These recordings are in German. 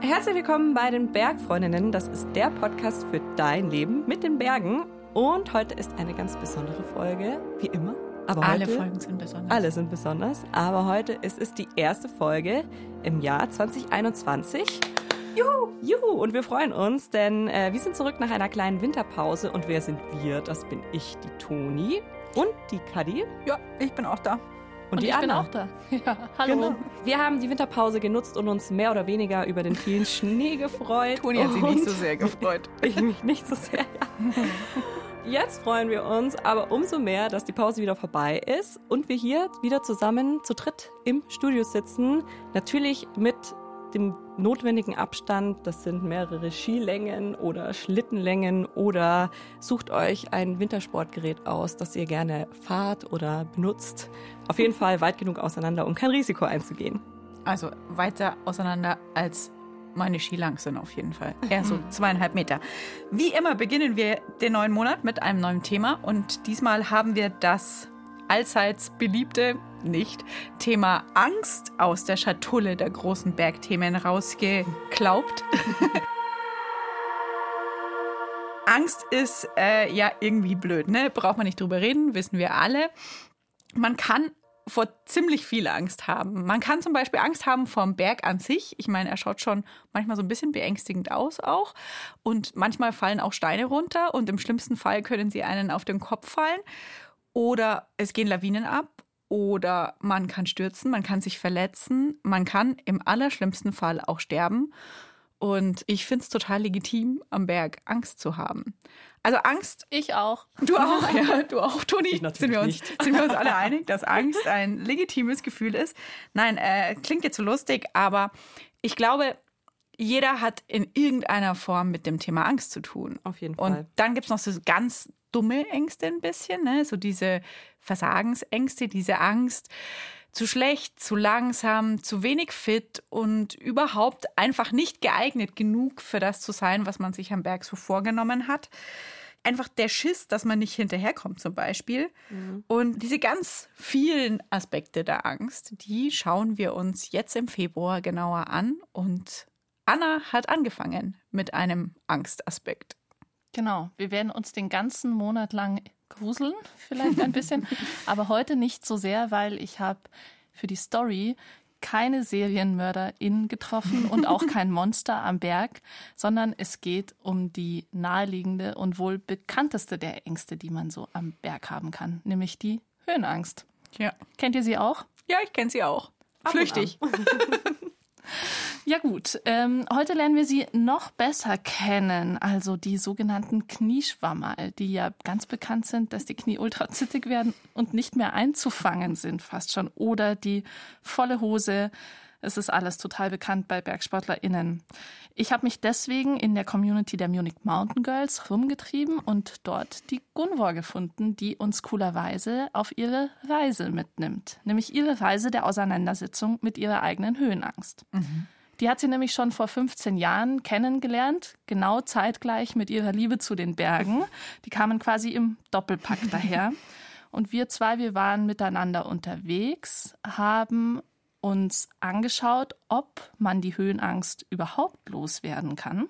Herzlich willkommen bei den Bergfreundinnen. Das ist der Podcast für dein Leben mit den Bergen. Und heute ist eine ganz besondere Folge, wie immer. Aber Alle heute, Folgen sind besonders. Alle sind besonders. Aber heute ist es die erste Folge im Jahr 2021. Juhu! Juhu! Und wir freuen uns, denn äh, wir sind zurück nach einer kleinen Winterpause. Und wer sind wir? Das bin ich, die Toni und die Kadi. Ja, ich bin auch da. Und, Und die ich bin Anna. auch da. Ja, hallo. Genau. Wir haben die Winterpause genutzt und uns mehr oder weniger über den vielen Schnee gefreut. Toni hat sich nicht so sehr gefreut. Ich mich nicht so sehr, ja. Jetzt freuen wir uns aber umso mehr, dass die Pause wieder vorbei ist und wir hier wieder zusammen zu dritt im Studio sitzen. Natürlich mit dem notwendigen Abstand. Das sind mehrere Skilängen oder Schlittenlängen oder sucht euch ein Wintersportgerät aus, das ihr gerne fahrt oder benutzt. Auf jeden Fall weit genug auseinander, um kein Risiko einzugehen. Also weiter auseinander als meine Skilang sind auf jeden Fall. Eher so zweieinhalb Meter. Wie immer beginnen wir den neuen Monat mit einem neuen Thema und diesmal haben wir das allseits beliebte, nicht, Thema Angst aus der Schatulle der großen Bergthemen rausgeklaubt. Angst ist äh, ja irgendwie blöd, ne? Braucht man nicht drüber reden, wissen wir alle. Man kann vor ziemlich viel Angst haben. Man kann zum Beispiel Angst haben vom Berg an sich. Ich meine, er schaut schon manchmal so ein bisschen beängstigend aus auch. Und manchmal fallen auch Steine runter und im schlimmsten Fall können sie einen auf den Kopf fallen. Oder es gehen Lawinen ab. Oder man kann stürzen, man kann sich verletzen, man kann im allerschlimmsten Fall auch sterben. Und ich finde es total legitim, am Berg Angst zu haben. Also Angst Ich auch. Du auch, ja, du auch, Toni. Sind, wir uns, nicht. sind wir uns alle einig, dass Angst ein legitimes Gefühl ist? Nein, äh, klingt jetzt so lustig, aber ich glaube, jeder hat in irgendeiner Form mit dem Thema Angst zu tun. Auf jeden Und Fall. dann gibt es noch so ganz dumme Ängste ein bisschen, ne? so diese Versagensängste, diese Angst, zu schlecht, zu langsam, zu wenig fit und überhaupt einfach nicht geeignet genug für das zu sein, was man sich am Berg so vorgenommen hat. Einfach der Schiss, dass man nicht hinterherkommt zum Beispiel. Und diese ganz vielen Aspekte der Angst, die schauen wir uns jetzt im Februar genauer an. Und Anna hat angefangen mit einem Angstaspekt. Genau. Wir werden uns den ganzen Monat lang gruseln, vielleicht ein bisschen. aber heute nicht so sehr, weil ich habe für die Story keine Serienmörderin getroffen und auch kein Monster am Berg, sondern es geht um die naheliegende und wohl bekannteste der Ängste, die man so am Berg haben kann, nämlich die Höhenangst. Ja. Kennt ihr sie auch? Ja, ich kenne sie auch. Flüchtig. Ja gut, ähm, heute lernen wir sie noch besser kennen, also die sogenannten Knieschwammerl, die ja ganz bekannt sind, dass die Knie ultra zittig werden und nicht mehr einzufangen sind fast schon. Oder die volle Hose, es ist alles total bekannt bei BergsportlerInnen. Ich habe mich deswegen in der Community der Munich Mountain Girls rumgetrieben und dort die Gunvor gefunden, die uns coolerweise auf ihre Reise mitnimmt. Nämlich ihre Reise der Auseinandersetzung mit ihrer eigenen Höhenangst. Die hat sie nämlich schon vor 15 Jahren kennengelernt, genau zeitgleich mit ihrer Liebe zu den Bergen. Die kamen quasi im Doppelpack daher. Und wir zwei, wir waren miteinander unterwegs, haben uns angeschaut, ob man die Höhenangst überhaupt loswerden kann.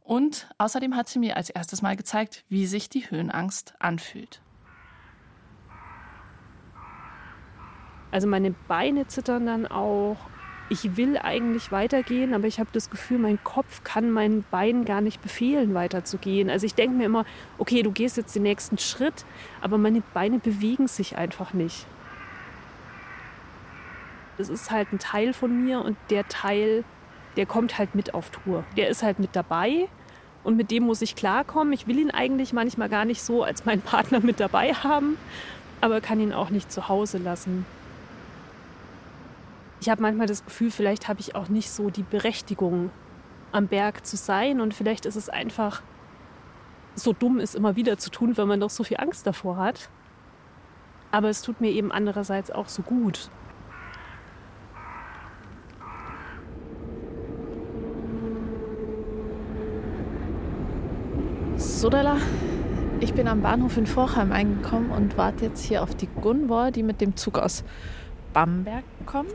Und außerdem hat sie mir als erstes Mal gezeigt, wie sich die Höhenangst anfühlt. Also meine Beine zittern dann auch. Ich will eigentlich weitergehen, aber ich habe das Gefühl, mein Kopf kann meinen Beinen gar nicht befehlen, weiterzugehen. Also ich denke mir immer, okay, du gehst jetzt den nächsten Schritt, aber meine Beine bewegen sich einfach nicht. Das ist halt ein Teil von mir und der Teil, der kommt halt mit auf Tour. Der ist halt mit dabei und mit dem muss ich klarkommen. Ich will ihn eigentlich manchmal gar nicht so als meinen Partner mit dabei haben, aber kann ihn auch nicht zu Hause lassen. Ich habe manchmal das Gefühl, vielleicht habe ich auch nicht so die Berechtigung, am Berg zu sein und vielleicht ist es einfach so dumm, es immer wieder zu tun, wenn man doch so viel Angst davor hat. Aber es tut mir eben andererseits auch so gut. Sodala, Ich bin am Bahnhof in Vorheim eingekommen und warte jetzt hier auf die Gunvor, die mit dem Zug aus Bamberg kommt,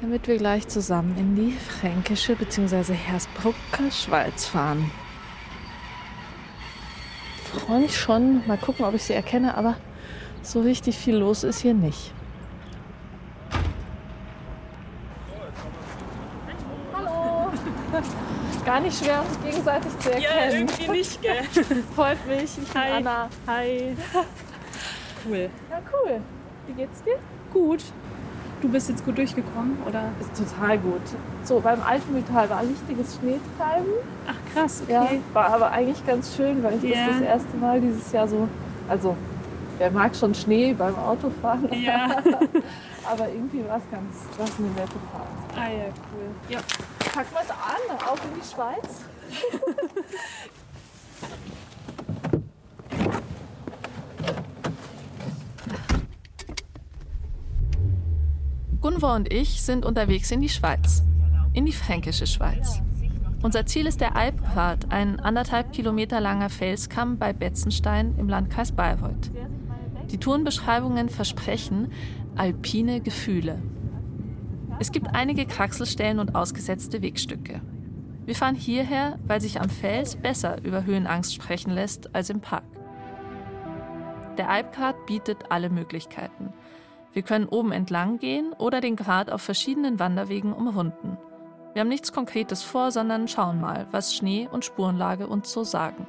damit wir gleich zusammen in die fränkische bzw. Hersbrucker Schweiz fahren. Ich freue mich schon, mal gucken, ob ich sie erkenne, aber so richtig viel los ist hier nicht. Hallo! Gar nicht schwer, uns gegenseitig zu erkennen. Ja, irgendwie nicht, gell? Freut mich. Ich bin Hi. Anna. Hi. Cool. Ja, cool. Wie geht's dir? Gut. Du bist jetzt gut durchgekommen, oder? Ist total gut. So, beim Alpenmetall war richtiges Schneetreiben. Ach krass, okay. Ja, war aber eigentlich ganz schön, weil ich Ja. das das erste Mal dieses Jahr so, also wer mag schon Schnee beim Autofahren, Ja. aber irgendwie war es ganz, war's eine nette Fahrt. Ah ja, cool. Ja. Packen wir es an, auf in die Schweiz. Gunvor und ich sind unterwegs in die Schweiz, in die fränkische Schweiz. Unser Ziel ist der Alppfad, ein anderthalb Kilometer langer Felskamm bei Betzenstein im Landkreis Bayreuth. Die Tourenbeschreibungen versprechen alpine Gefühle. Es gibt einige Kraxelstellen und ausgesetzte Wegstücke. Wir fahren hierher, weil sich am Fels besser über Höhenangst sprechen lässt als im Park. Der Alpgrat bietet alle Möglichkeiten. Wir können oben entlang gehen oder den Grat auf verschiedenen Wanderwegen umrunden. Wir haben nichts Konkretes vor, sondern schauen mal, was Schnee und Spurenlage uns so sagen.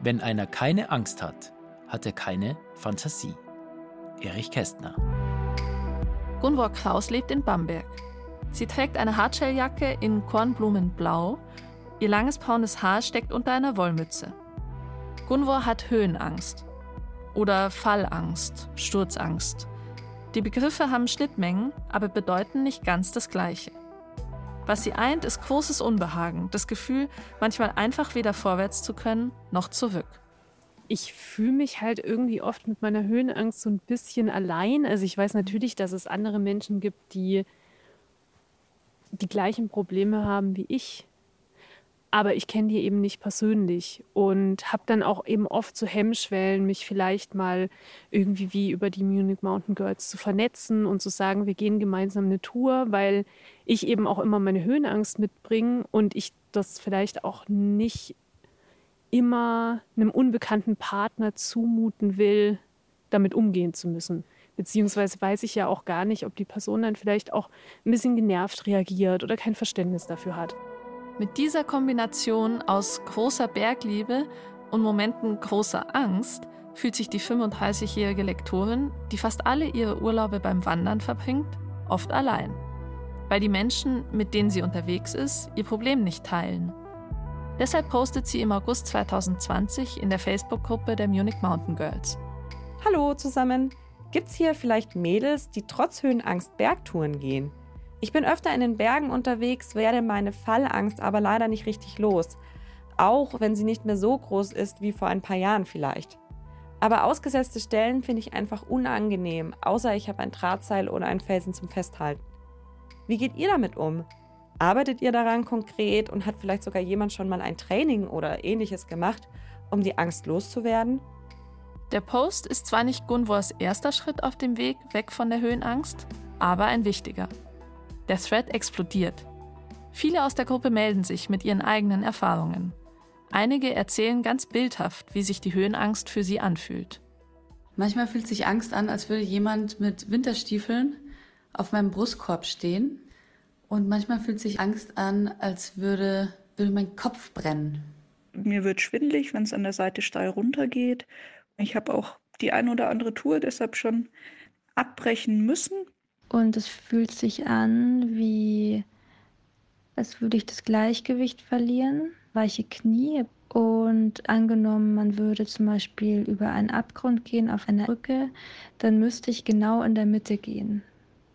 Wenn einer keine Angst hat, hat er keine Fantasie. Erich Kästner. Gunvor Kraus lebt in Bamberg. Sie trägt eine Hartschelljacke in Kornblumenblau. Ihr langes braunes Haar steckt unter einer Wollmütze. Gunvor hat Höhenangst. Oder Fallangst, Sturzangst. Die Begriffe haben Schnittmengen, aber bedeuten nicht ganz das Gleiche. Was sie eint, ist großes Unbehagen, das Gefühl, manchmal einfach weder vorwärts zu können noch zurück. ich fühle mich halt irgendwie oft mit meiner Höhenangst so ein bisschen allein. Also ich weiß natürlich, dass es andere Menschen gibt, die die gleichen Probleme haben wie ich. Aber ich kenne die eben nicht persönlich und habe dann auch eben oft so Hemmschwellen, mich vielleicht mal irgendwie wie über die Munich Mountain Girls zu vernetzen und zu sagen, wir gehen gemeinsam eine Tour, weil ich eben auch immer meine Höhenangst mitbringe und ich das vielleicht auch nicht immer einem unbekannten Partner zumuten will, damit umgehen zu müssen. Beziehungsweise weiß ich ja auch gar nicht, ob die Person dann vielleicht auch ein bisschen genervt reagiert oder kein Verständnis dafür hat. Mit dieser Kombination aus großer Bergliebe und Momenten großer Angst fühlt sich die 35-jährige Lektorin, die fast alle ihre Urlaube beim Wandern verbringt, oft allein. Weil die Menschen, mit denen sie unterwegs ist, ihr Problem nicht teilen. Deshalb postet sie im August 2020 in der Facebook-Gruppe der Munich Mountain Girls. Hallo zusammen. Gibt's hier vielleicht Mädels, die trotz Höhenangst Bergtouren gehen? Ich bin öfter in den Bergen unterwegs, werde meine Fallangst aber leider nicht richtig los. Auch wenn sie nicht mehr so groß ist wie vor ein paar Jahren vielleicht. Aber ausgesetzte Stellen finde ich einfach unangenehm, außer ich habe ein Drahtseil oder einen Felsen zum Festhalten. Wie geht ihr damit um? Arbeitet ihr daran konkret und hat vielleicht sogar jemand schon mal ein Training oder ähnliches gemacht, um die Angst loszuwerden? Der Post ist zwar nicht Gunvors erster Schritt auf dem Weg weg von der Höhenangst, aber ein wichtiger. Der Thread explodiert. Viele aus der Gruppe melden sich mit ihren eigenen Erfahrungen. Einige erzählen ganz bildhaft, wie sich die Höhenangst für sie anfühlt. Manchmal fühlt sich Angst an, als würde jemand mit Winterstiefeln auf meinem Brustkorb stehen. Und manchmal fühlt sich Angst an, als würde, würde mein Kopf brennen. Mir wird schwindelig, wenn es an der Seite steil runtergeht. Ich habe auch die ein oder andere Tour deshalb schon abbrechen müssen. Und es fühlt sich an, wie als würde ich das Gleichgewicht verlieren, weiche Knie. Und angenommen, man würde zum Beispiel über einen Abgrund gehen auf einer Brücke, dann müsste ich genau in der Mitte gehen.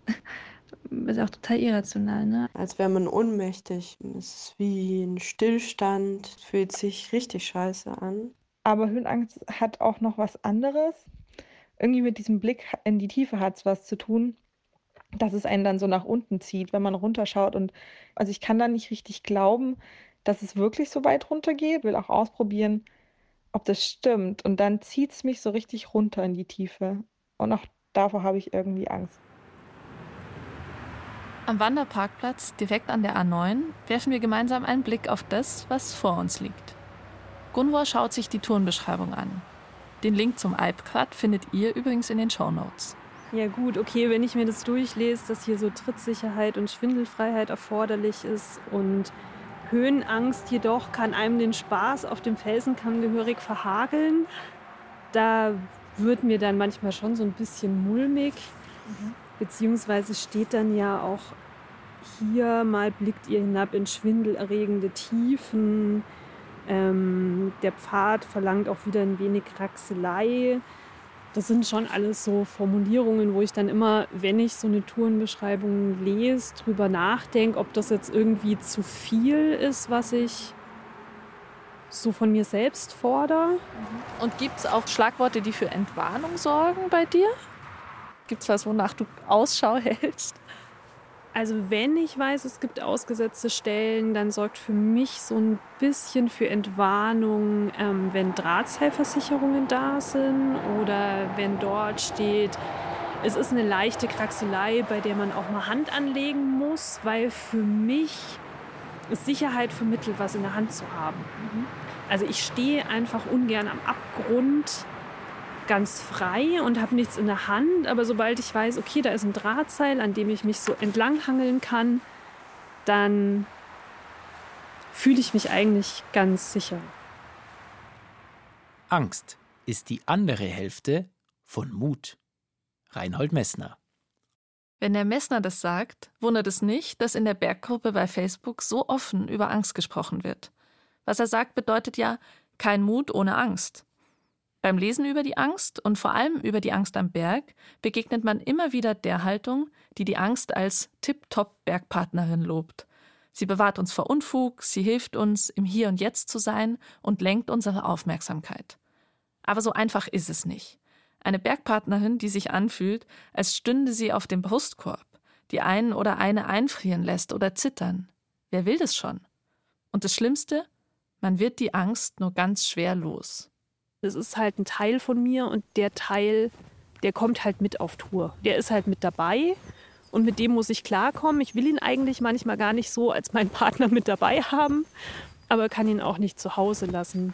Ist auch total irrational, ne? als wäre man ohnmächtig. Es ist wie ein Stillstand, fühlt sich richtig scheiße an. Aber Höhenangst hat auch noch was anderes. Irgendwie mit diesem Blick in die Tiefe hat es was zu tun, dass es einen dann so nach unten zieht, wenn man runterschaut. Und also ich kann da nicht richtig glauben, dass es wirklich so weit runter geht. Will auch ausprobieren, ob das stimmt. Und dann zieht es mich so richtig runter in die Tiefe. Und auch davor habe ich irgendwie Angst. Am Wanderparkplatz direkt an der A9 werfen wir gemeinsam einen Blick auf das, was vor uns liegt. Gunvor schaut sich die Tourenbeschreibung an. Den Link zum Alpquad findet ihr übrigens in den Show Notes. Ja gut, okay, wenn ich mir das durchlese, dass hier so Trittsicherheit und Schwindelfreiheit erforderlich ist und Höhenangst jedoch kann einem den Spaß auf dem Felsenkamm gehörig verhageln. Da wird mir dann manchmal schon so ein bisschen mulmig. Mhm. Beziehungsweise steht dann ja auch hier mal blickt ihr hinab in schwindelerregende Tiefen. Ähm, der Pfad verlangt auch wieder ein wenig Kraxelei. Das sind schon alles so Formulierungen, wo ich dann immer, wenn ich so eine Tourenbeschreibung lese, drüber nachdenke, ob das jetzt irgendwie zu viel ist, was ich so von mir selbst fordere. Und gibt es auch Schlagworte, die für Entwarnung sorgen bei dir? Gibt es was, wonach du Ausschau hältst? Also wenn ich weiß, es gibt ausgesetzte Stellen, dann sorgt für mich so ein bisschen für Entwarnung, ähm, wenn Drahtseilversicherungen da sind oder wenn dort steht, es ist eine leichte Kraxelei, bei der man auch mal Hand anlegen muss, weil für mich ist Sicherheit vermittelt, was in der Hand zu haben. Mhm. Also ich stehe einfach ungern am Abgrund ganz frei und habe nichts in der Hand. Aber sobald ich weiß, okay, da ist ein Drahtseil, an dem ich mich so entlanghangeln kann, dann fühle ich mich eigentlich ganz sicher. Angst ist die andere Hälfte von Mut. Reinhold Messner. Wenn der Messner das sagt, wundert es nicht, dass in der Berggruppe bei Facebook so offen über Angst gesprochen wird. Was er sagt, bedeutet ja kein Mut ohne Angst. Beim Lesen über die Angst und vor allem über die Angst am Berg begegnet man immer wieder der Haltung, die die Angst als Tip-Top-Bergpartnerin lobt. Sie bewahrt uns vor Unfug, sie hilft uns, im Hier und Jetzt zu sein und lenkt unsere Aufmerksamkeit. Aber so einfach ist es nicht. Eine Bergpartnerin, die sich anfühlt, als stünde sie auf dem Brustkorb, die einen oder eine einfrieren lässt oder zittern. Wer will das schon? Und das Schlimmste? Man wird die Angst nur ganz schwer los. Das ist halt ein Teil von mir und der Teil, der kommt halt mit auf Tour. Der ist halt mit dabei und mit dem muss ich klarkommen. Ich will ihn eigentlich manchmal gar nicht so als meinen Partner mit dabei haben, aber kann ihn auch nicht zu Hause lassen.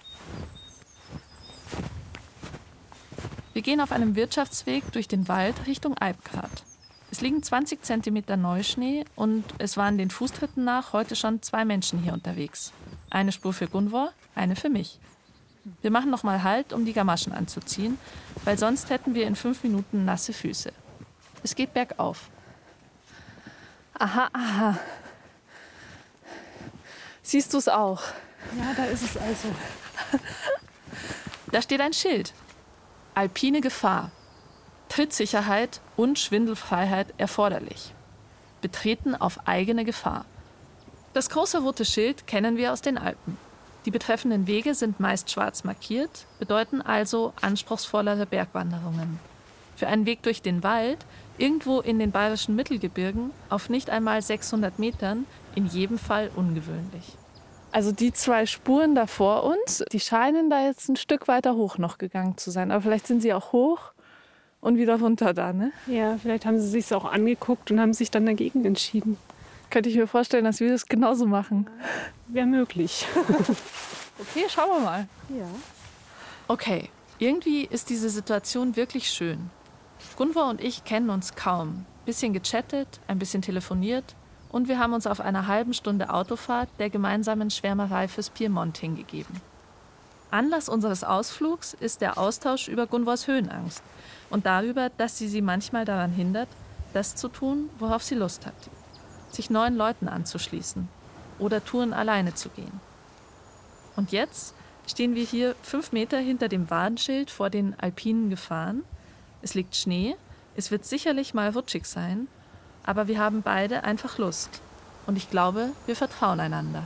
Wir gehen auf einem Wirtschaftsweg durch den Wald Richtung Alpgard. Es liegen 20 cm Neuschnee und es waren den Fußtritten nach heute schon zwei Menschen hier unterwegs. Eine Spur für Gunvor, eine für mich. Wir machen noch mal Halt, um die Gamaschen anzuziehen, weil sonst hätten wir in fünf Minuten nasse Füße. Es geht bergauf. Aha, aha. Siehst du es auch? Ja, da ist es also. Da steht ein Schild. Alpine Gefahr. Trittsicherheit und Schwindelfreiheit erforderlich. Betreten auf eigene Gefahr. Das große rote Schild kennen wir aus den Alpen. Die betreffenden Wege sind meist schwarz markiert, bedeuten also anspruchsvollere Bergwanderungen. Für einen Weg durch den Wald, irgendwo in den bayerischen Mittelgebirgen, auf nicht einmal 600 Metern, in jedem Fall ungewöhnlich. Also die zwei Spuren da vor uns, die scheinen da jetzt ein Stück weiter hoch noch gegangen zu sein. Aber vielleicht sind sie auch hoch und wieder runter da, ne? Ja, vielleicht haben sie sich auch angeguckt und haben sich dann dagegen entschieden. Könnte ich mir vorstellen, dass wir das genauso machen. Wäre möglich. okay, schauen wir mal. Ja. Okay, irgendwie ist diese Situation wirklich schön. Gunvor und ich kennen uns kaum. Bisschen gechattet, ein bisschen telefoniert und wir haben uns auf einer halben Stunde Autofahrt der gemeinsamen Schwärmerei fürs Piemont hingegeben. Anlass unseres Ausflugs ist der Austausch über Gunvors Höhenangst und darüber, dass sie sie manchmal daran hindert, das zu tun, worauf sie Lust hat sich neuen Leuten anzuschließen oder Touren alleine zu gehen. Und jetzt stehen wir hier fünf Meter hinter dem Warnschild vor den alpinen Gefahren. Es liegt Schnee, es wird sicherlich mal rutschig sein, aber wir haben beide einfach Lust. Und ich glaube, wir vertrauen einander.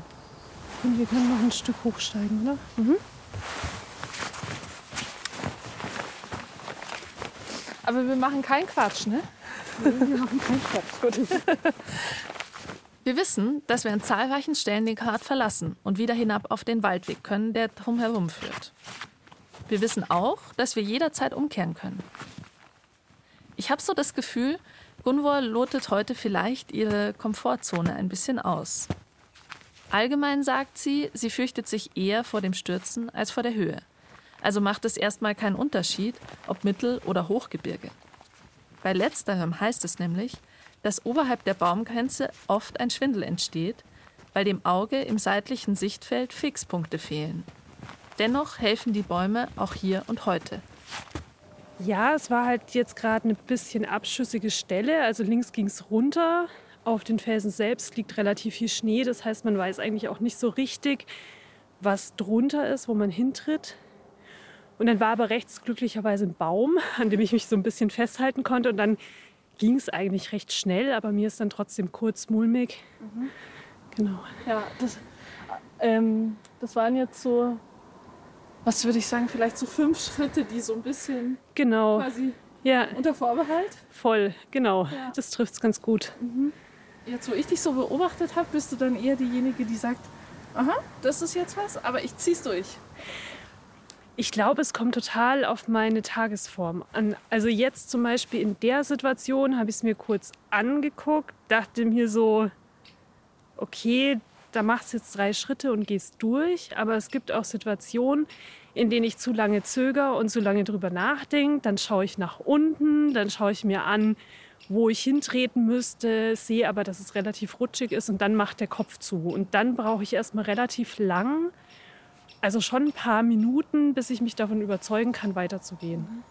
Und wir können noch ein Stück hochsteigen, oder? Mhm. Aber wir machen keinen Quatsch, ne? Wir machen keinen Quatsch. Wir wissen, dass wir an zahlreichen Stellen den Kart verlassen und wieder hinab auf den Waldweg können, der drumherum führt. Wir wissen auch, dass wir jederzeit umkehren können. Ich habe so das Gefühl, Gunvor lotet heute vielleicht ihre Komfortzone ein bisschen aus. Allgemein sagt sie, sie fürchtet sich eher vor dem Stürzen als vor der Höhe. Also macht es erstmal keinen Unterschied, ob Mittel- oder Hochgebirge. Bei letzterem heißt es nämlich, dass oberhalb der Baumgrenze oft ein Schwindel entsteht, weil dem Auge im seitlichen Sichtfeld Fixpunkte fehlen. Dennoch helfen die Bäume auch hier und heute. Ja, es war halt jetzt gerade eine bisschen abschüssige Stelle. Also links ging es runter. Auf den Felsen selbst liegt relativ viel Schnee. Das heißt, man weiß eigentlich auch nicht so richtig, was drunter ist, wo man hintritt. Und dann war aber rechts glücklicherweise ein Baum, an dem ich mich so ein bisschen festhalten konnte. Und dann ging es eigentlich recht schnell, aber mir ist dann trotzdem kurz mulmig. Mhm. Genau. Ja, das, ähm, das waren jetzt so was würde ich sagen, vielleicht so fünf Schritte, die so ein bisschen genau. quasi ja. unter Vorbehalt? Voll, genau. Ja. Das trifft es ganz gut. Mhm. Jetzt, wo ich dich so beobachtet habe, bist du dann eher diejenige, die sagt, aha, das ist jetzt was, aber ich zieh's durch. Ich glaube, es kommt total auf meine Tagesform an. Also jetzt zum Beispiel in der Situation habe ich es mir kurz angeguckt, dachte mir so, okay, da machst du jetzt drei Schritte und gehst durch. Aber es gibt auch Situationen, in denen ich zu lange zögere und zu lange drüber nachdenke. Dann schaue ich nach unten, dann schaue ich mir an, wo ich hintreten müsste, sehe aber, dass es relativ rutschig ist und dann macht der Kopf zu. Und dann brauche ich erstmal relativ lang, also schon ein paar Minuten, bis ich mich davon überzeugen kann, weiterzugehen.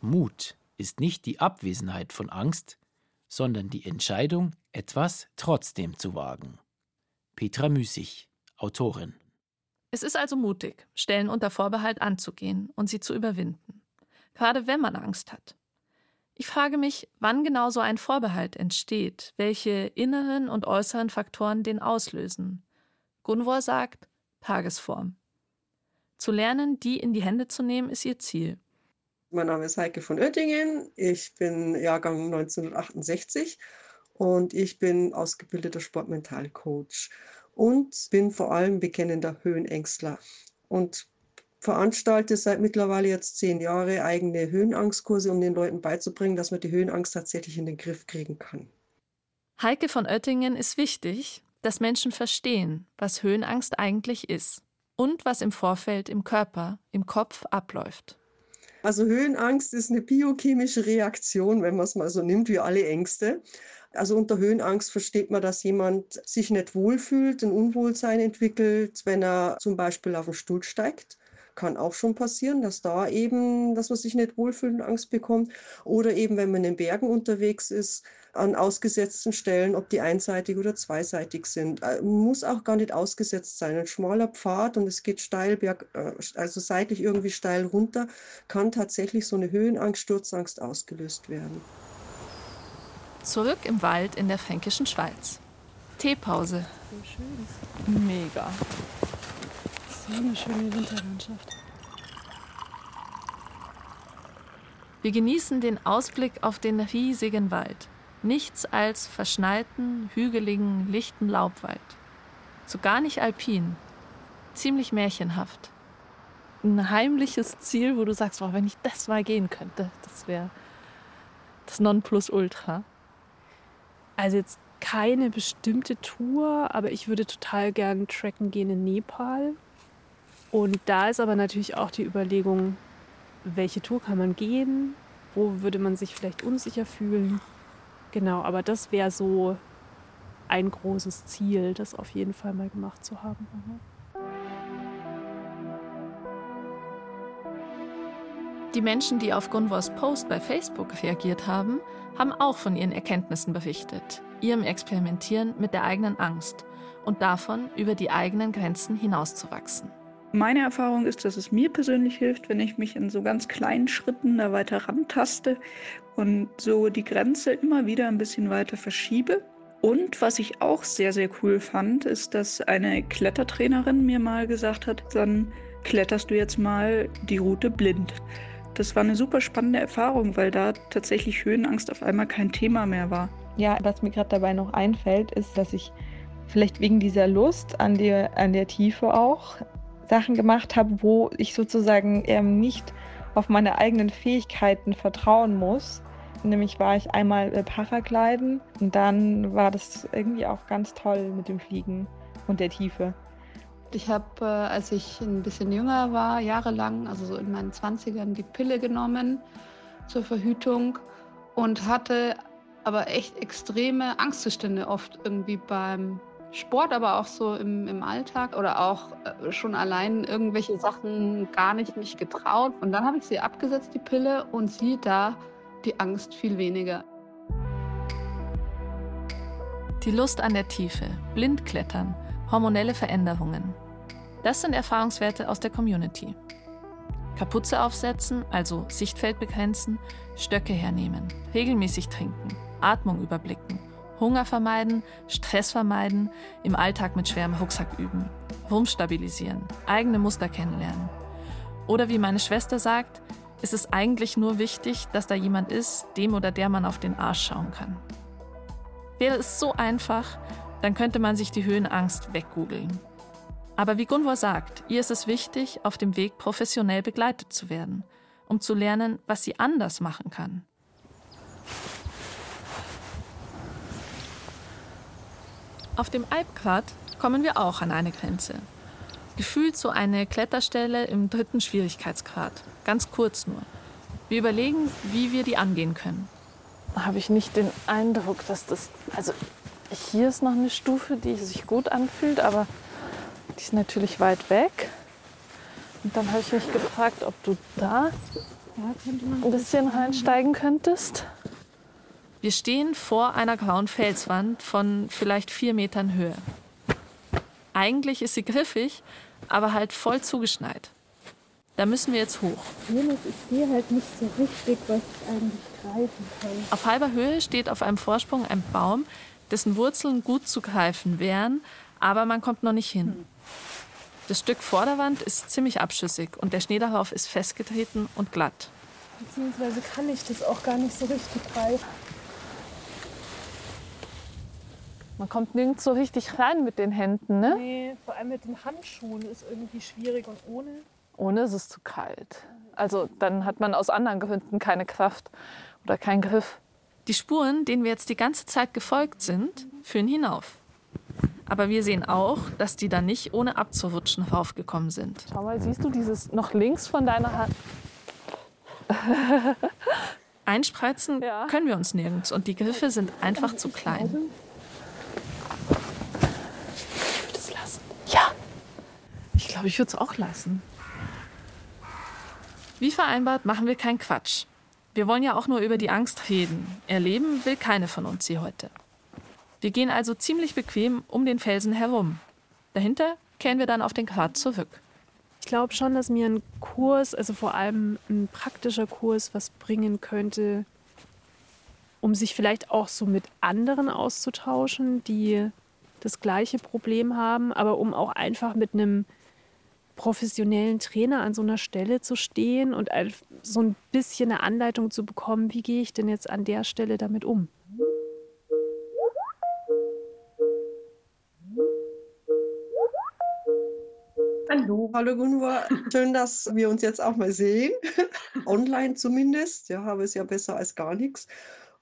Mut ist nicht die Abwesenheit von Angst, sondern die Entscheidung, etwas trotzdem zu wagen. Petra Müßig, Autorin. Es ist also mutig, Stellen unter Vorbehalt anzugehen und sie zu überwinden. Gerade wenn man Angst hat. Ich frage mich, wann genau so ein Vorbehalt entsteht, welche inneren und äußeren Faktoren den auslösen. Gunvor sagt, Tagesform. Zu lernen, die in die Hände zu nehmen, ist ihr Ziel. Mein Name ist Heike von Oettingen. Ich bin Jahrgang 1968 und ich bin ausgebildeter Sportmentalcoach und bin vor allem bekennender Höhenängstler und veranstalte seit mittlerweile jetzt zehn Jahren eigene Höhenangstkurse, um den Leuten beizubringen, dass man die Höhenangst tatsächlich in den Griff kriegen kann. Heike von Oettingen ist wichtig, dass Menschen verstehen, was Höhenangst eigentlich ist und was im Vorfeld im Körper, im Kopf abläuft. Also Höhenangst ist eine biochemische Reaktion, wenn man es mal so nimmt, wie alle Ängste. Also unter Höhenangst versteht man, dass jemand sich nicht wohlfühlt, ein Unwohlsein entwickelt, wenn er zum Beispiel auf den Stuhl steigt. Kann auch schon passieren, dass da eben, dass man sich nicht wohlfühlt und Angst bekommt. Oder eben, wenn man in den Bergen unterwegs ist, an ausgesetzten Stellen, ob die einseitig oder zweiseitig sind. Äh, muss auch gar nicht ausgesetzt sein. Ein schmaler Pfad und es geht steil, berg, äh, also seitlich irgendwie steil runter, kann tatsächlich so eine Höhenangst, Sturzangst ausgelöst werden. Zurück im Wald in der fränkischen Schweiz. Teepause. Mega. So eine schöne Winterlandschaft. Wir genießen den Ausblick auf den riesigen Wald. Nichts als verschneiten, hügeligen, lichten Laubwald. So gar nicht alpin. Ziemlich märchenhaft. Ein heimliches Ziel, wo du sagst, oh, wenn ich das mal gehen könnte, das wäre das Nonplusultra. Also jetzt keine bestimmte Tour, aber ich würde total gern tracken gehen in Nepal. Und da ist aber natürlich auch die Überlegung, welche Tour kann man gehen? Wo würde man sich vielleicht unsicher fühlen? Genau, aber das wäre so ein großes Ziel, das auf jeden Fall mal gemacht zu haben. Die Menschen, die auf Gunvors Post bei Facebook reagiert haben, haben auch von ihren Erkenntnissen berichtet, ihrem Experimentieren mit der eigenen Angst und davon, über die eigenen Grenzen hinauszuwachsen. Meine Erfahrung ist, dass es mir persönlich hilft, wenn ich mich in so ganz kleinen Schritten da weiter rantaste und so die Grenze immer wieder ein bisschen weiter verschiebe. Und was ich auch sehr, sehr cool fand, ist, dass eine Klettertrainerin mir mal gesagt hat, dann kletterst du jetzt mal die Route blind. Das war eine super spannende Erfahrung, weil da tatsächlich Höhenangst auf einmal kein Thema mehr war. Ja, was mir gerade dabei noch einfällt, ist, dass ich vielleicht wegen dieser Lust an der, an der Tiefe auch Sachen gemacht habe, wo ich sozusagen ähm, nicht auf meine eigenen Fähigkeiten vertrauen muss. Nämlich war ich einmal äh, Paragliden und dann war das irgendwie auch ganz toll mit dem Fliegen und der Tiefe. Ich habe, äh, als ich ein bisschen jünger war, jahrelang, also so in meinen 20ern, die Pille genommen zur Verhütung und hatte aber echt extreme Angstzustände oft irgendwie beim Sport, aber auch so im, im Alltag oder auch äh, schon allein irgendwelche Sachen gar nicht mich getraut. Und dann habe ich sie abgesetzt, die Pille, und sie da die Angst viel weniger. Die Lust an der Tiefe, Blindklettern, hormonelle Veränderungen. Das sind Erfahrungswerte aus der Community. Kapuze aufsetzen, also Sichtfeld begrenzen, Stöcke hernehmen, regelmäßig trinken, Atmung überblicken, Hunger vermeiden, Stress vermeiden, im Alltag mit schwerem Rucksack üben, Rumpf eigene Muster kennenlernen. Oder wie meine Schwester sagt, ist es eigentlich nur wichtig, dass da jemand ist, dem oder der man auf den Arsch schauen kann. Wäre es so einfach, dann könnte man sich die Höhenangst weggoogeln. Aber wie Gunvor sagt, ihr ist es wichtig, auf dem Weg professionell begleitet zu werden, um zu lernen, was sie anders machen kann. Auf dem Alpquad kommen wir auch an eine Grenze. Gefühlt so eine Kletterstelle im dritten Schwierigkeitsgrad. Ganz kurz nur. Wir überlegen, wie wir die angehen können. Habe ich nicht den Eindruck, dass das. Also, hier ist noch eine Stufe, die sich gut anfühlt, aber die ist natürlich weit weg. Und dann habe ich mich gefragt, ob du da ein bisschen reinsteigen könntest. Wir stehen vor einer grauen Felswand von vielleicht vier Metern Höhe. Eigentlich ist sie griffig, aber halt voll zugeschneit. Da müssen wir jetzt hoch. Ich sehe halt nicht so richtig, was ich eigentlich greifen kann. Auf halber Höhe steht auf einem Vorsprung ein Baum, dessen Wurzeln gut zu greifen wären, aber man kommt noch nicht hin. Das Stück Vorderwand ist ziemlich abschüssig und der Schnee darauf ist festgetreten und glatt. Beziehungsweise kann ich das auch gar nicht so richtig greifen. Man kommt nirgends so richtig rein mit den Händen, ne? Nee, vor allem mit den Handschuhen ist irgendwie schwierig und ohne. Ohne ist es zu kalt. Also dann hat man aus anderen Gründen keine Kraft oder keinen Griff. Die Spuren, denen wir jetzt die ganze Zeit gefolgt sind, führen hinauf. Aber wir sehen auch, dass die da nicht ohne abzurutschen raufgekommen sind. Schau mal, siehst du dieses noch links von deiner Hand? Einspreizen ja. können wir uns nirgends und die Griffe sind einfach zu klein. Ich glaube, ich würde es auch lassen. Wie vereinbart machen wir keinen Quatsch. Wir wollen ja auch nur über die Angst reden. Erleben will keine von uns sie heute. Wir gehen also ziemlich bequem um den Felsen herum. Dahinter kehren wir dann auf den Grat zurück. Ich glaube schon, dass mir ein Kurs, also vor allem ein praktischer Kurs, was bringen könnte, um sich vielleicht auch so mit anderen auszutauschen, die das gleiche Problem haben, aber um auch einfach mit einem professionellen Trainer an so einer Stelle zu stehen und so ein bisschen eine Anleitung zu bekommen, wie gehe ich denn jetzt an der Stelle damit um. Hallo. Hallo Gunvar, schön, dass wir uns jetzt auch mal sehen, online zumindest. Ja, habe es ja besser als gar nichts.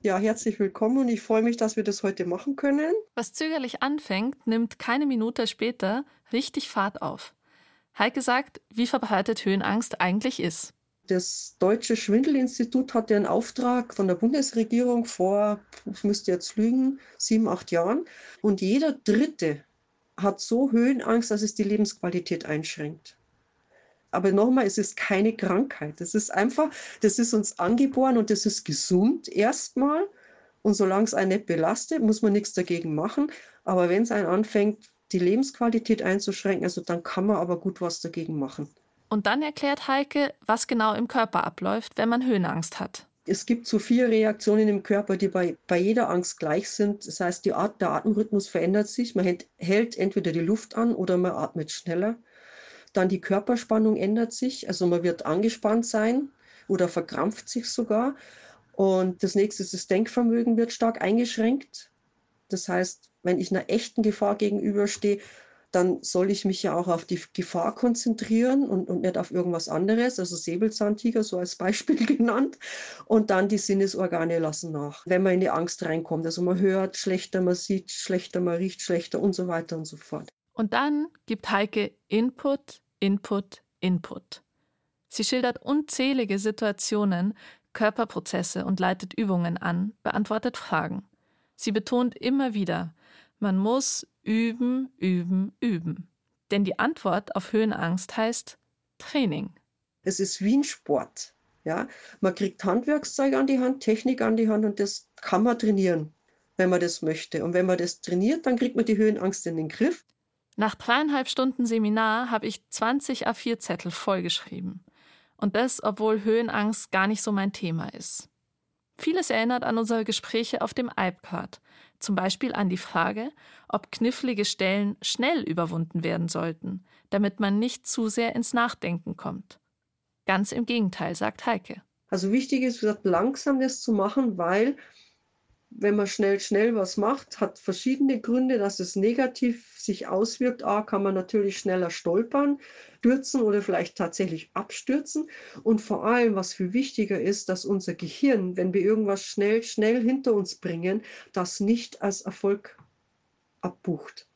Ja, herzlich willkommen und ich freue mich, dass wir das heute machen können. Was zögerlich anfängt, nimmt keine Minute später richtig Fahrt auf. Heike sagt, wie verbreitet Höhenangst eigentlich ist. Das Deutsche Schwindelinstitut hatte einen Auftrag von der Bundesregierung vor, ich müsste jetzt lügen, sieben, acht Jahren. Und jeder Dritte hat so Höhenangst, dass es die Lebensqualität einschränkt. Aber nochmal, es ist keine Krankheit. Das ist einfach, das ist uns angeboren und das ist gesund erstmal. Und solange es einen nicht belastet, muss man nichts dagegen machen. Aber wenn es einen anfängt, die Lebensqualität einzuschränken. Also dann kann man aber gut was dagegen machen. Und dann erklärt Heike, was genau im Körper abläuft, wenn man Höhenangst hat. Es gibt so vier Reaktionen im Körper, die bei, bei jeder Angst gleich sind. Das heißt, die Art, der Atemrhythmus verändert sich. Man hält, hält entweder die Luft an oder man atmet schneller. Dann die Körperspannung ändert sich. Also man wird angespannt sein oder verkrampft sich sogar. Und das nächste ist das Denkvermögen wird stark eingeschränkt. Das heißt, wenn ich einer echten Gefahr gegenüberstehe, dann soll ich mich ja auch auf die Gefahr konzentrieren und, und nicht auf irgendwas anderes, also Säbelzahntiger so als Beispiel genannt. Und dann die Sinnesorgane lassen nach, wenn man in die Angst reinkommt. Also man hört schlechter, man sieht schlechter, man riecht schlechter und so weiter und so fort. Und dann gibt Heike Input, Input, Input. Sie schildert unzählige Situationen, Körperprozesse und leitet Übungen an, beantwortet Fragen. Sie betont immer wieder, man muss üben, üben, üben. Denn die Antwort auf Höhenangst heißt Training. Es ist wie ein Sport. Ja? Man kriegt Handwerkszeug an die Hand, Technik an die Hand und das kann man trainieren, wenn man das möchte. Und wenn man das trainiert, dann kriegt man die Höhenangst in den Griff. Nach dreieinhalb Stunden Seminar habe ich 20 A4-Zettel vollgeschrieben. Und das, obwohl Höhenangst gar nicht so mein Thema ist. Vieles erinnert an unsere Gespräche auf dem iPad, zum Beispiel an die Frage, ob knifflige Stellen schnell überwunden werden sollten, damit man nicht zu sehr ins Nachdenken kommt. Ganz im Gegenteil, sagt Heike. Also wichtig ist, langsam das zu machen, weil wenn man schnell, schnell was macht, hat verschiedene Gründe, dass es negativ sich auswirkt. A, kann man natürlich schneller stolpern, stürzen oder vielleicht tatsächlich abstürzen. Und vor allem, was viel wichtiger ist, dass unser Gehirn, wenn wir irgendwas schnell, schnell hinter uns bringen, das nicht als Erfolg abbucht.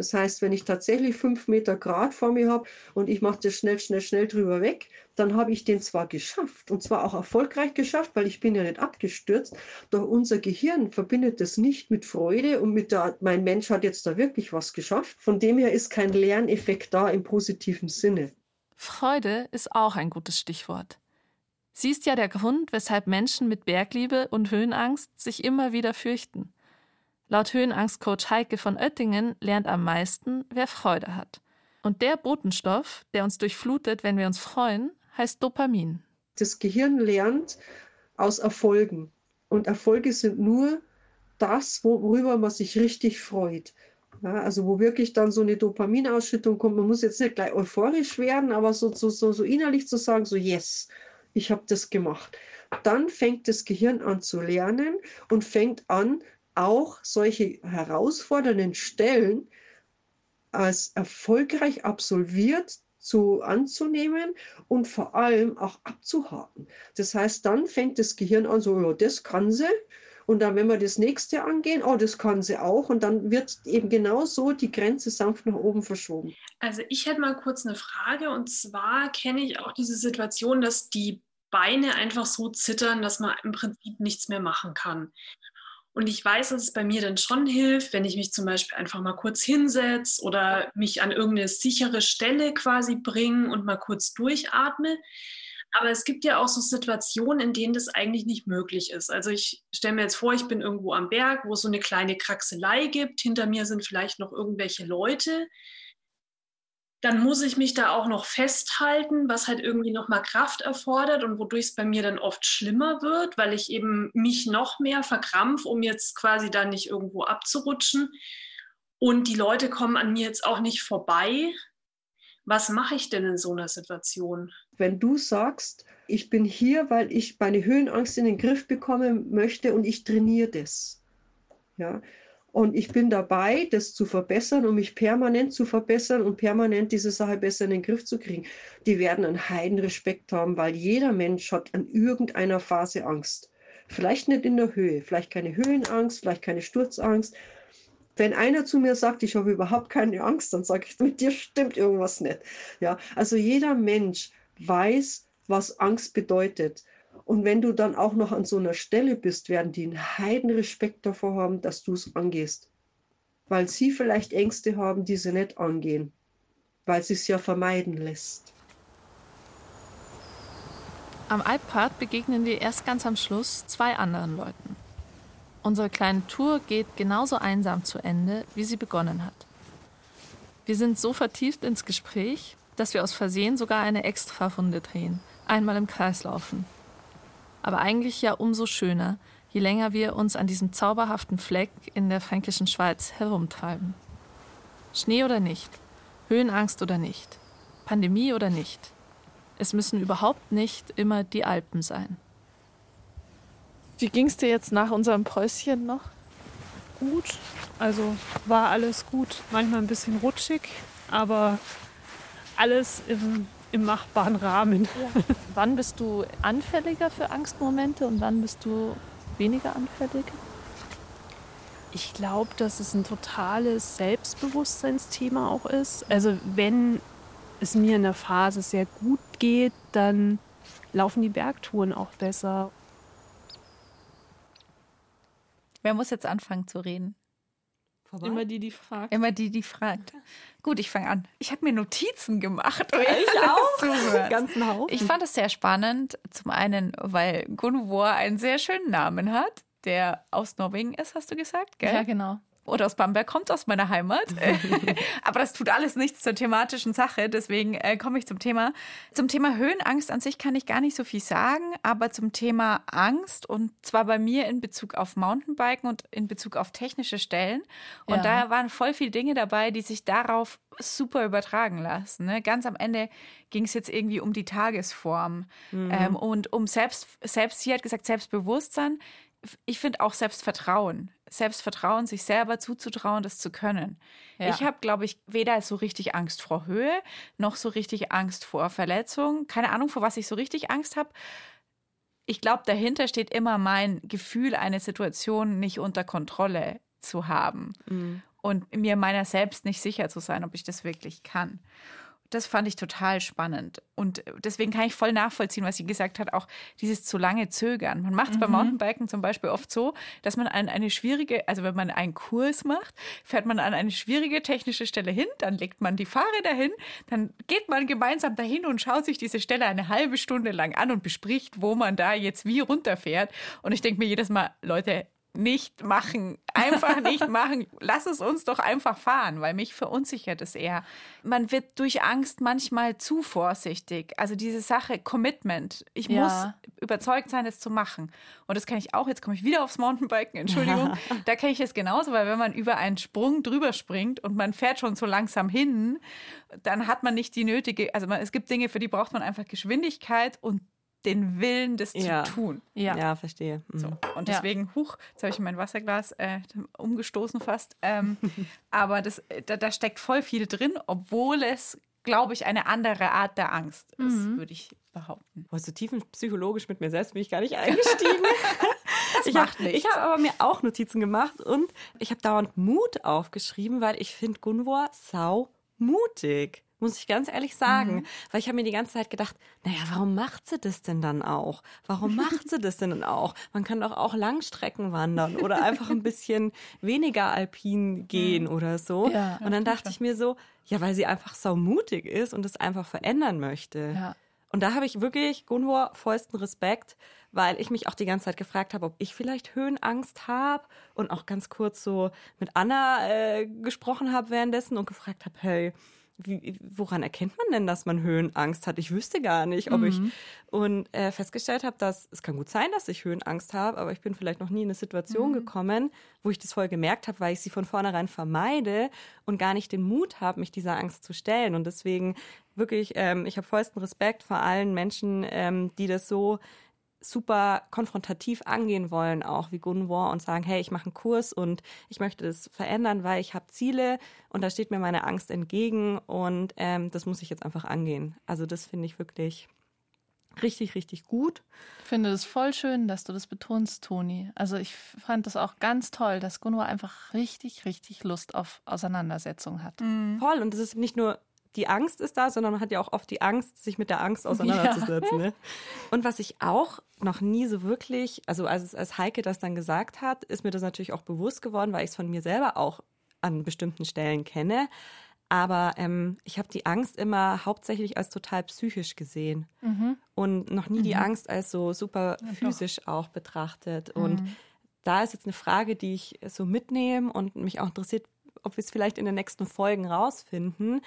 Das heißt, wenn ich tatsächlich fünf Meter Grad vor mir habe und ich mache das schnell, schnell, schnell drüber weg, dann habe ich den zwar geschafft und zwar auch erfolgreich geschafft, weil ich bin ja nicht abgestürzt, doch unser Gehirn verbindet das nicht mit Freude und mit der, mein Mensch hat jetzt da wirklich was geschafft. Von dem her ist kein Lerneffekt da im positiven Sinne. Freude ist auch ein gutes Stichwort. Sie ist ja der Grund, weshalb Menschen mit Bergliebe und Höhenangst sich immer wieder fürchten. Laut Höhenangstcoach Heike von Oettingen lernt am meisten, wer Freude hat. Und der Botenstoff, der uns durchflutet, wenn wir uns freuen, heißt Dopamin. Das Gehirn lernt aus Erfolgen. Und Erfolge sind nur das, worüber man sich richtig freut. Ja, also wo wirklich dann so eine Dopaminausschüttung kommt. Man muss jetzt nicht gleich euphorisch werden, aber so, so, so, so innerlich zu sagen, so yes, ich habe das gemacht. Dann fängt das Gehirn an zu lernen und fängt an, auch solche herausfordernden Stellen als erfolgreich absolviert zu anzunehmen und vor allem auch abzuhaken. Das heißt, dann fängt das Gehirn an, so, ja, das kann sie. Und dann, wenn wir das nächste angehen, oh, das kann sie auch. Und dann wird eben genau so die Grenze sanft nach oben verschoben. Also ich hätte mal kurz eine Frage. Und zwar kenne ich auch diese Situation, dass die Beine einfach so zittern, dass man im Prinzip nichts mehr machen kann. Und ich weiß, dass es bei mir dann schon hilft, wenn ich mich zum Beispiel einfach mal kurz hinsetze oder mich an irgendeine sichere Stelle quasi bringe und mal kurz durchatme. Aber es gibt ja auch so Situationen, in denen das eigentlich nicht möglich ist. Also ich stelle mir jetzt vor, ich bin irgendwo am Berg, wo es so eine kleine Kraxelei gibt. Hinter mir sind vielleicht noch irgendwelche Leute dann muss ich mich da auch noch festhalten, was halt irgendwie nochmal Kraft erfordert und wodurch es bei mir dann oft schlimmer wird, weil ich eben mich noch mehr verkrampf, um jetzt quasi da nicht irgendwo abzurutschen. Und die Leute kommen an mir jetzt auch nicht vorbei. Was mache ich denn in so einer Situation? Wenn du sagst, ich bin hier, weil ich meine Höhenangst in den Griff bekommen möchte und ich trainiere das. Ja, und ich bin dabei, das zu verbessern, um mich permanent zu verbessern und permanent diese Sache besser in den Griff zu kriegen. Die werden einen heiden Respekt haben, weil jeder Mensch hat an irgendeiner Phase Angst. Vielleicht nicht in der Höhe, vielleicht keine Höhenangst, vielleicht keine Sturzangst. Wenn einer zu mir sagt, ich habe überhaupt keine Angst, dann sage ich, mit dir stimmt irgendwas nicht. Ja, also jeder Mensch weiß, was Angst bedeutet. Und wenn du dann auch noch an so einer Stelle bist, werden die einen heiden Respekt davor haben, dass du es angehst. Weil sie vielleicht Ängste haben, die sie nicht angehen. Weil sie es ja vermeiden lässt. Am iPad begegnen wir erst ganz am Schluss zwei anderen Leuten. Unsere kleine Tour geht genauso einsam zu Ende, wie sie begonnen hat. Wir sind so vertieft ins Gespräch, dass wir aus Versehen sogar eine Extrarunde drehen, einmal im Kreis laufen aber eigentlich ja umso schöner, je länger wir uns an diesem zauberhaften Fleck in der fränkischen Schweiz herumtreiben. Schnee oder nicht, Höhenangst oder nicht, Pandemie oder nicht, es müssen überhaupt nicht immer die Alpen sein. Wie ging es dir jetzt nach unserem Päuschen noch? gut. Also war alles gut. Manchmal ein bisschen rutschig, aber alles im, im machbaren Rahmen. Ja. wann bist du anfälliger für Angstmomente und wann bist du weniger anfällig? Ich glaube, dass es ein totales Selbstbewusstseinsthema auch ist. Also wenn es mir in der Phase sehr gut geht, dann laufen die Bergtouren auch besser. Wer muss jetzt anfangen zu reden? Vorbei? Immer die, die fragt. Immer die, die fragt. Gut, ich fange an. Ich habe mir Notizen gemacht. Ich auch. Ganzen Haufen. Ich fand es sehr spannend. Zum einen, weil Gunvor einen sehr schönen Namen hat, der aus Norwegen ist, hast du gesagt, gell? Ja, genau. Oder aus Bamberg kommt, aus meiner Heimat. Aber das tut alles nichts zur thematischen Sache. Deswegen äh, komme ich zum Thema. Zum Thema Höhenangst an sich kann ich gar nicht so viel sagen, aber zum Thema Angst und zwar bei mir in Bezug auf Mountainbiken und in Bezug auf technische Stellen. Und Ja. da waren voll viele Dinge dabei, die sich darauf super übertragen lassen. Ne? Ganz am Ende ging es jetzt irgendwie um die Tagesform Mhm. ähm, und um selbst, selbst, sie hat gesagt, Selbstbewusstsein. Ich finde auch Selbstvertrauen. Selbstvertrauen, sich selber zuzutrauen, das zu können. Ja. Ich habe, glaube ich, weder so richtig Angst vor Höhe, noch so richtig Angst vor Verletzung. Keine Ahnung, vor was ich so richtig Angst habe. Ich glaube, dahinter steht immer mein Gefühl, eine Situation nicht unter Kontrolle zu haben Mhm. und mir meiner selbst nicht sicher zu sein, ob ich das wirklich kann. Das fand ich total spannend. Und deswegen kann ich voll nachvollziehen, was sie gesagt hat, auch dieses zu lange Zögern. Man macht es beim Mhm. Mountainbiken zum Beispiel oft so, dass man an eine schwierige, also wenn man einen Kurs macht, fährt man an eine schwierige technische Stelle hin, dann legt man die Fahrräder hin, dann geht man gemeinsam dahin und schaut sich diese Stelle eine halbe Stunde lang an und bespricht, wo man da jetzt wie runterfährt. Und ich denke mir jedes Mal, Leute, nicht machen, einfach nicht machen. Lass es uns doch einfach fahren, weil mich verunsichert es eher. Man wird durch Angst manchmal zu vorsichtig. Also diese Sache Commitment. Ich Ja. muss überzeugt sein, das zu machen. Und das kann ich auch. Jetzt komme ich wieder aufs Mountainbiken. Entschuldigung. da kenne ich es genauso, weil wenn man über einen Sprung drüber springt und man fährt schon so langsam hin, dann hat man nicht die nötige. Also man, es gibt Dinge, für die braucht man einfach Geschwindigkeit und den Willen, das Ja. zu tun. Ja. Ja, verstehe. Mhm. So. Und Ja. deswegen, huch, jetzt habe ich mein Wasserglas äh, umgestoßen fast. Ähm, aber das, da, da steckt voll viel drin, obwohl es, glaube ich, eine andere Art der Angst ist, Mhm. würde ich behaupten. Boah, so tiefenpsychologisch mit mir selbst bin ich gar nicht eingestiegen. Das ich macht hab, nichts. Ich habe aber mir auch Notizen gemacht und ich habe dauernd Mut aufgeschrieben, weil ich finde Gunvor sau mutig. Muss ich ganz ehrlich sagen. Mhm. Weil ich habe mir die ganze Zeit gedacht, naja, warum macht sie das denn dann auch? Warum macht sie das denn dann auch? Man kann doch auch Langstrecken wandern oder einfach ein bisschen weniger alpin gehen oder so. Mhm. Ja, und dann dachte ich mir so, ja, weil sie einfach sau mutig ist und es einfach verändern möchte. Ja. Und da habe ich wirklich Gunvor vollsten Respekt, weil ich mich auch die ganze Zeit gefragt habe, ob ich vielleicht Höhenangst habe und auch ganz kurz so mit Anna äh, gesprochen habe währenddessen und gefragt habe, hey, wie, woran erkennt man denn, dass man Höhenangst hat? Ich wüsste gar nicht, ob ich und äh, festgestellt habe, dass es kann gut sein, dass ich Höhenangst habe, aber ich bin vielleicht noch nie in eine Situation gekommen, wo ich das voll gemerkt habe, weil ich sie von vornherein vermeide und gar nicht den Mut habe, mich dieser Angst zu stellen. Und deswegen wirklich, ähm, ich habe vollsten Respekt vor allen Menschen, ähm, die das so super konfrontativ angehen wollen, auch wie Gunvor und sagen, hey, ich mache einen Kurs und ich möchte das verändern, weil ich habe Ziele und da steht mir meine Angst entgegen und ähm, das muss ich jetzt einfach angehen. Also das finde ich wirklich richtig, richtig gut. Ich finde es voll schön, dass du das betonst, Toni. Also ich fand das auch ganz toll, dass Gunvor einfach richtig, richtig Lust auf Auseinandersetzung hat. Voll und es ist nicht nur die Angst ist da, sondern man hat ja auch oft die Angst, sich mit der Angst auseinanderzusetzen. Ne? Und was ich auch noch nie so wirklich, also als, als Heike das dann gesagt hat, ist mir das natürlich auch bewusst geworden, weil ich es von mir selber auch an bestimmten Stellen kenne. Aber ähm, ich habe die Angst immer hauptsächlich als total psychisch gesehen und noch nie die Angst als so super physisch auch betrachtet. Und da ist jetzt eine Frage, die ich so mitnehme und mich auch interessiert, ob wir es vielleicht in den nächsten Folgen rausfinden,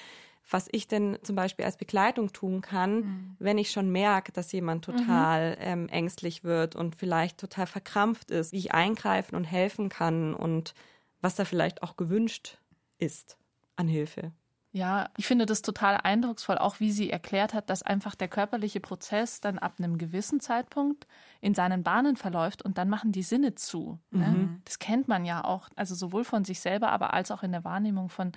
was ich denn zum Beispiel als Begleitung tun kann, wenn ich schon merke, dass jemand total ähm, ängstlich wird und vielleicht total verkrampft ist, wie ich eingreifen und helfen kann und was da vielleicht auch gewünscht ist an Hilfe. Ja, ich finde das total eindrucksvoll, auch wie sie erklärt hat, dass einfach der körperliche Prozess dann ab einem gewissen Zeitpunkt in seinen Bahnen verläuft und dann machen die Sinne zu. Ne? Mhm. Das kennt man ja auch, also sowohl von sich selber, aber als auch in der Wahrnehmung von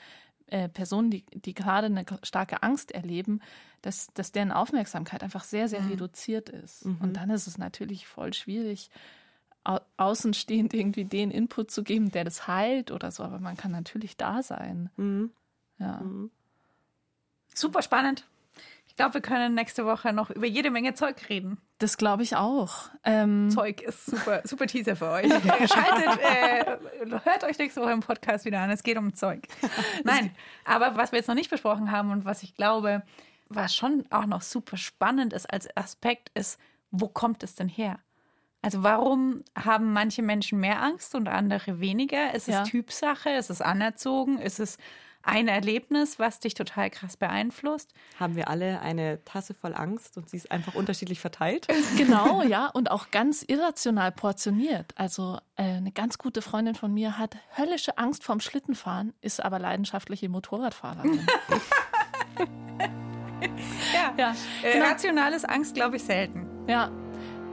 äh, Personen, die, die gerade eine starke Angst erleben, dass, dass deren Aufmerksamkeit einfach sehr, sehr Mhm. reduziert ist. Mhm. Und dann ist es natürlich voll schwierig, au außenstehend irgendwie den Input zu geben, der das heilt oder so, aber man kann natürlich da sein. Mhm. Ja. Super spannend. Ich glaube, wir können nächste Woche noch über jede Menge Zeug reden. Das glaube ich auch. Ähm, Zeug ist super, super Teaser für euch. Schaltet, äh, hört euch nächste Woche im Podcast wieder an. Es geht um Zeug. Nein, aber was wir jetzt noch nicht besprochen haben und was ich glaube, was schon auch noch super spannend ist als Aspekt, ist, wo kommt es denn her? Also warum haben manche Menschen mehr Angst und andere weniger? Ist es Ja. Typsache? Ist es anerzogen? Ist es ein Erlebnis, was dich total krass beeinflusst? Haben wir alle eine Tasse voll Angst und sie ist einfach unterschiedlich verteilt? Genau, ja, und auch ganz irrational portioniert. Also äh, eine ganz gute Freundin von mir hat höllische Angst vorm Schlittenfahren, ist aber leidenschaftliche Motorradfahrerin. Ja, ja genau. rationales Angst glaube ich selten. Ja,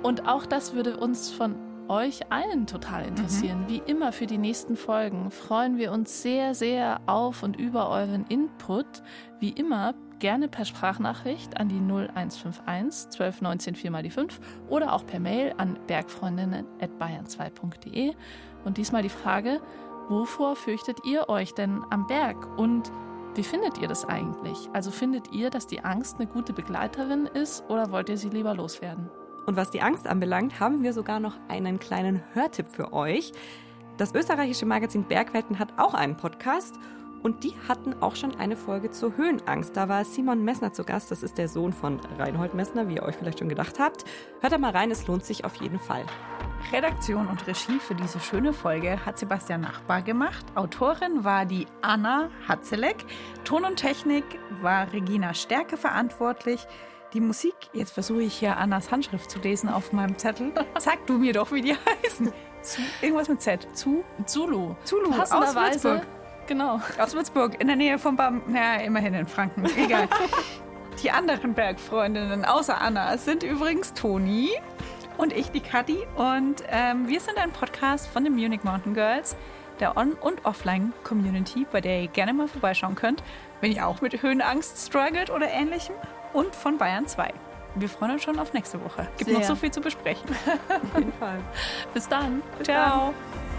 und auch das würde uns von euch allen total interessieren. Wie immer für die nächsten Folgen freuen wir uns sehr, sehr auf und über euren Input. Wie immer gerne per Sprachnachricht an die 0151 12 19 4 mal die 5 oder auch per Mail an bergfreundinnen.bayern2.de. Und diesmal die Frage, wovor fürchtet ihr euch denn am Berg? Und wie findet ihr das eigentlich? Also findet ihr, dass die Angst eine gute Begleiterin ist oder wollt ihr sie lieber loswerden? Und was die Angst anbelangt, haben wir sogar noch einen kleinen Hörtipp für euch. Das österreichische Magazin Bergwelten hat auch einen Podcast und die hatten auch schon eine Folge zur Höhenangst. Da war Simon Messner zu Gast. Das ist der Sohn von Reinhold Messner, wie ihr euch vielleicht schon gedacht habt. Hört da mal rein, es lohnt sich auf jeden Fall. Redaktion und Regie für diese schöne Folge hat Sebastian Nachbar gemacht. Autorin war die Anna Hatzelek. Ton und Technik war Regina Stärke verantwortlich. Die Musik, jetzt versuche ich hier Annas Handschrift zu lesen auf meinem Zettel. Sag du mir doch, wie die heißen. Zu, irgendwas mit Z. Zu? Zulu. Zulu, aus Würzburg. Genau. Aus Würzburg, in der Nähe von Bam. Ja, immerhin in Franken. Egal. die anderen Bergfreundinnen außer Anna sind übrigens Toni und ich, die Kathi. Und ähm, wir sind ein Podcast von den Munich Mountain Girls, der On- und Offline-Community, bei der ihr gerne mal vorbeischauen könnt, wenn ihr auch mit Höhenangst struggelt oder ähnlichem. Und von Bayern 2. Wir freuen uns schon auf nächste Woche. Gibt Sehr. noch so viel zu besprechen. Auf jeden Fall. Bis dann. Ciao. Dann.